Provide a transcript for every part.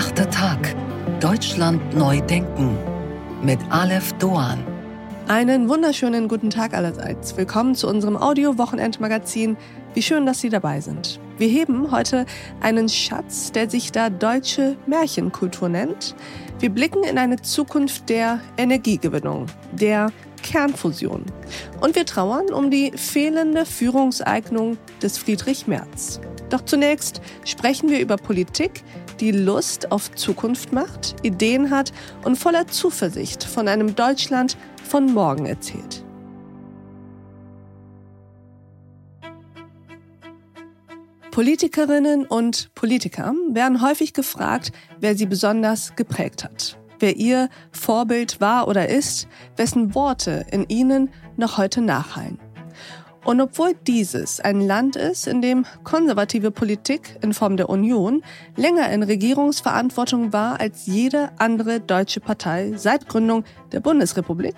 Achter Tag. Deutschland neu denken. Mit Aleph Doan. Einen wunderschönen guten Tag allerseits. Willkommen zu unserem Audio-Wochenendmagazin. Wie schön, dass Sie dabei sind. Wir heben heute einen Schatz, der sich da deutsche Märchenkultur nennt. Wir blicken in eine Zukunft der Energiegewinnung, der Kernfusion. Und wir trauern um die fehlende Führungseignung des Friedrich Merz. Doch zunächst sprechen wir über Politik, die Lust auf Zukunft macht, Ideen hat und voller Zuversicht von einem Deutschland von morgen erzählt. Politikerinnen und Politiker werden häufig gefragt, wer sie besonders geprägt hat, wer ihr Vorbild war oder ist, wessen Worte in ihnen noch heute nachhallen. Und obwohl dieses ein Land ist, in dem konservative Politik in Form der Union länger in Regierungsverantwortung war als jede andere deutsche Partei seit Gründung der Bundesrepublik,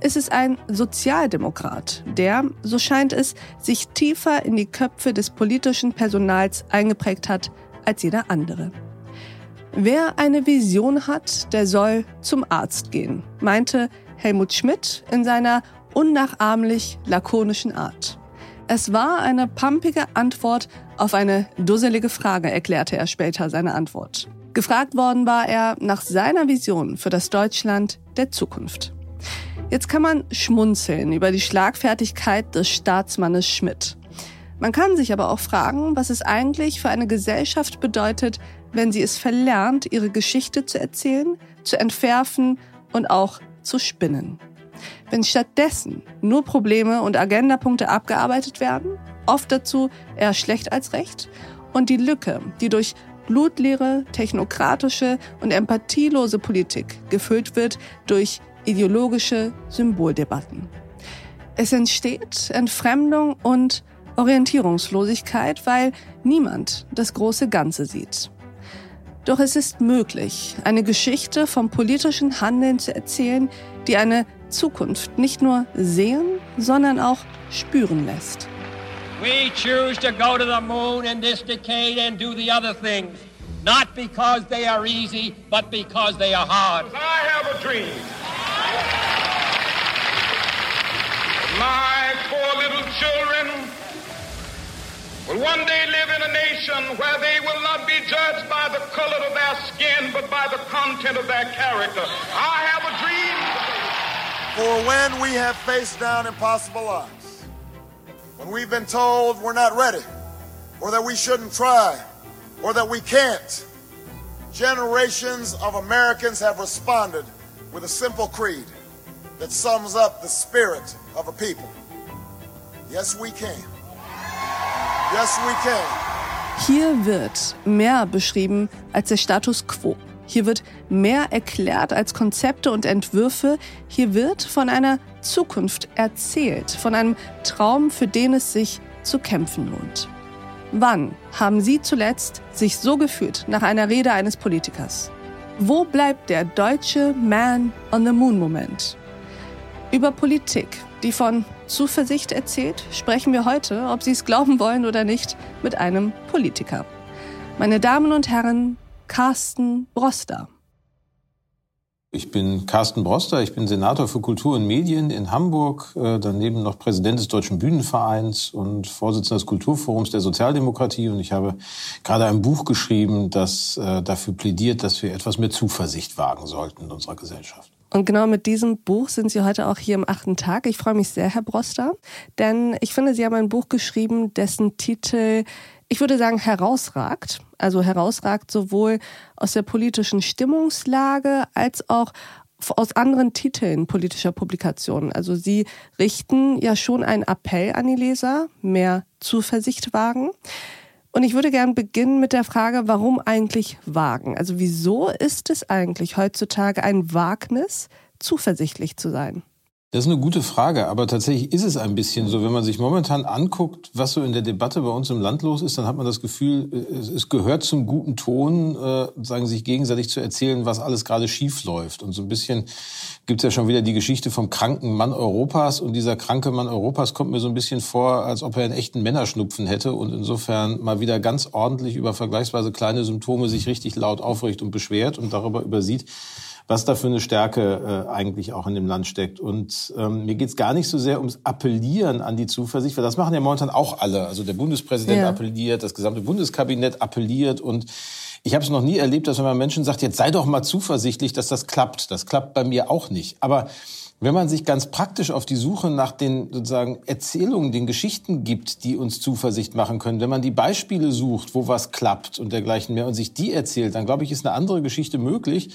ist es ein Sozialdemokrat, der, so scheint es, sich tiefer in die Köpfe des politischen Personals eingeprägt hat als jeder andere. Wer eine Vision hat, der soll zum Arzt gehen, meinte Helmut Schmidt in seiner unnachahmlich lakonischen Art. Es war eine pumpige Antwort auf eine dusselige Frage, erklärte er später seine Antwort. Gefragt worden war er nach seiner Vision für das Deutschland der Zukunft. Jetzt kann man schmunzeln über die Schlagfertigkeit des Staatsmannes Schmidt. Man kann sich aber auch fragen, was es eigentlich für eine Gesellschaft bedeutet, wenn sie es verlernt, ihre Geschichte zu erzählen, zu entwerfen und auch zu spinnen. Wenn stattdessen nur Probleme und Agendapunkte abgearbeitet werden, oft dazu eher schlecht als recht, und die Lücke, die durch blutleere, technokratische und empathielose Politik gefüllt wird durch ideologische Symboldebatten. Es entsteht Entfremdung und Orientierungslosigkeit, weil niemand das große Ganze sieht. Doch es ist möglich, eine Geschichte vom politischen Handeln zu erzählen, die eine Zukunft nicht nur sehen, sondern auch spüren lässt. We choose to go to the moon in this decade and do the other things, not because they are easy, but because they are hard. I have a dream. My four little children will one day live in a nation where they will not be judged by the color of their skin, but by the content of their character. I have a dream. For when we have faced down impossible odds, when we've been told we're not ready, or that we shouldn't try, or that we can't, generations of Americans have responded with a simple creed that sums up the spirit of a people. Yes, we can. Yes, we can. Hier wird mehr beschrieben als der Status quo. Hier wird mehr erklärt als Konzepte und Entwürfe. Hier wird von einer Zukunft erzählt, von einem Traum, für den es sich zu kämpfen lohnt. Wann haben Sie zuletzt sich so gefühlt nach einer Rede eines Politikers? Wo bleibt der deutsche Man on the Moon Moment? Über Politik, die von Zuversicht erzählt, sprechen wir heute, ob Sie es glauben wollen oder nicht, mit einem Politiker. Meine Damen und Herren, Carsten Broster. Ich bin Carsten Broster, ich bin Senator für Kultur und Medien in Hamburg, äh, daneben noch Präsident des Deutschen Bühnenvereins und Vorsitzender des Kulturforums der Sozialdemokratie. Und ich habe gerade ein Buch geschrieben, das äh, dafür plädiert, dass wir etwas mehr Zuversicht wagen sollten in unserer Gesellschaft. Und genau mit diesem Buch sind Sie heute auch hier im achten Tag. Ich freue mich sehr, Herr Broster, denn ich finde, Sie haben ein Buch geschrieben, dessen Titel ich würde sagen, herausragt. Also herausragt sowohl aus der politischen Stimmungslage als auch aus anderen Titeln politischer Publikationen. Also sie richten ja schon einen Appell an die Leser, mehr Zuversicht wagen. Und ich würde gern beginnen mit der Frage, warum eigentlich wagen? Also wieso ist es eigentlich heutzutage ein Wagnis, zuversichtlich zu sein? Das ist eine gute Frage, aber tatsächlich ist es ein bisschen so. Wenn man sich momentan anguckt, was so in der Debatte bei uns im Land los ist, dann hat man das Gefühl, es gehört zum guten Ton, äh, sagen sich gegenseitig zu erzählen, was alles gerade schief läuft. Und so ein bisschen gibt's ja schon wieder die Geschichte vom kranken Mann Europas. Und dieser kranke Mann Europas kommt mir so ein bisschen vor, als ob er einen echten Männerschnupfen hätte und insofern mal wieder ganz ordentlich über vergleichsweise kleine Symptome sich richtig laut aufricht und beschwert und darüber übersieht, was da für eine Stärke äh, eigentlich auch in dem Land steckt. Und ähm, mir geht's gar nicht so sehr ums Appellieren an die Zuversicht, weil das machen ja momentan auch alle. Also der Bundespräsident ja. appelliert, das gesamte Bundeskabinett appelliert und ich habe es noch nie erlebt, dass wenn man Menschen sagt, jetzt sei doch mal zuversichtlich, dass das klappt. Das klappt bei mir auch nicht. Aber wenn man sich ganz praktisch auf die Suche nach den sozusagen Erzählungen, den Geschichten gibt, die uns Zuversicht machen können, wenn man die Beispiele sucht, wo was klappt und dergleichen mehr und sich die erzählt, dann glaube ich, ist eine andere Geschichte möglich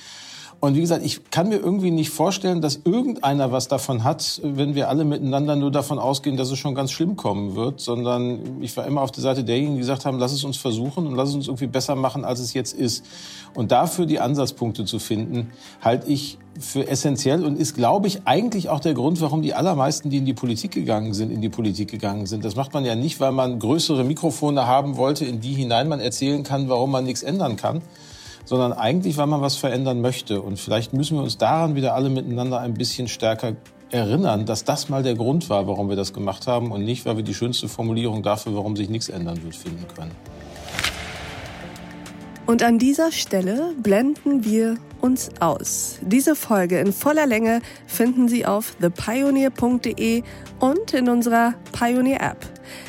und wie gesagt, ich kann mir irgendwie nicht vorstellen, dass irgendeiner was davon hat, wenn wir alle miteinander nur davon ausgehen, dass es schon ganz schlimm kommen wird, sondern ich war immer auf der Seite derjenigen, die gesagt haben, lass es uns versuchen und lass es uns irgendwie besser machen, als es jetzt ist. Und dafür die Ansatzpunkte zu finden, halte ich für essentiell und ist, glaube ich, eigentlich auch der Grund, warum die allermeisten, die in die Politik gegangen sind, in die Politik gegangen sind. Das macht man ja nicht, weil man größere Mikrofone haben wollte, in die hinein man erzählen kann, warum man nichts ändern kann, sondern eigentlich, weil man was verändern möchte. Und vielleicht müssen wir uns daran wieder alle miteinander ein bisschen stärker erinnern, dass das mal der Grund war, warum wir das gemacht haben und nicht, weil wir die schönste Formulierung dafür, warum sich nichts ändern wird, finden können. Und an dieser Stelle blenden wir uns aus. Diese Folge in voller Länge finden Sie auf thepioneer.de und in unserer Pioneer App.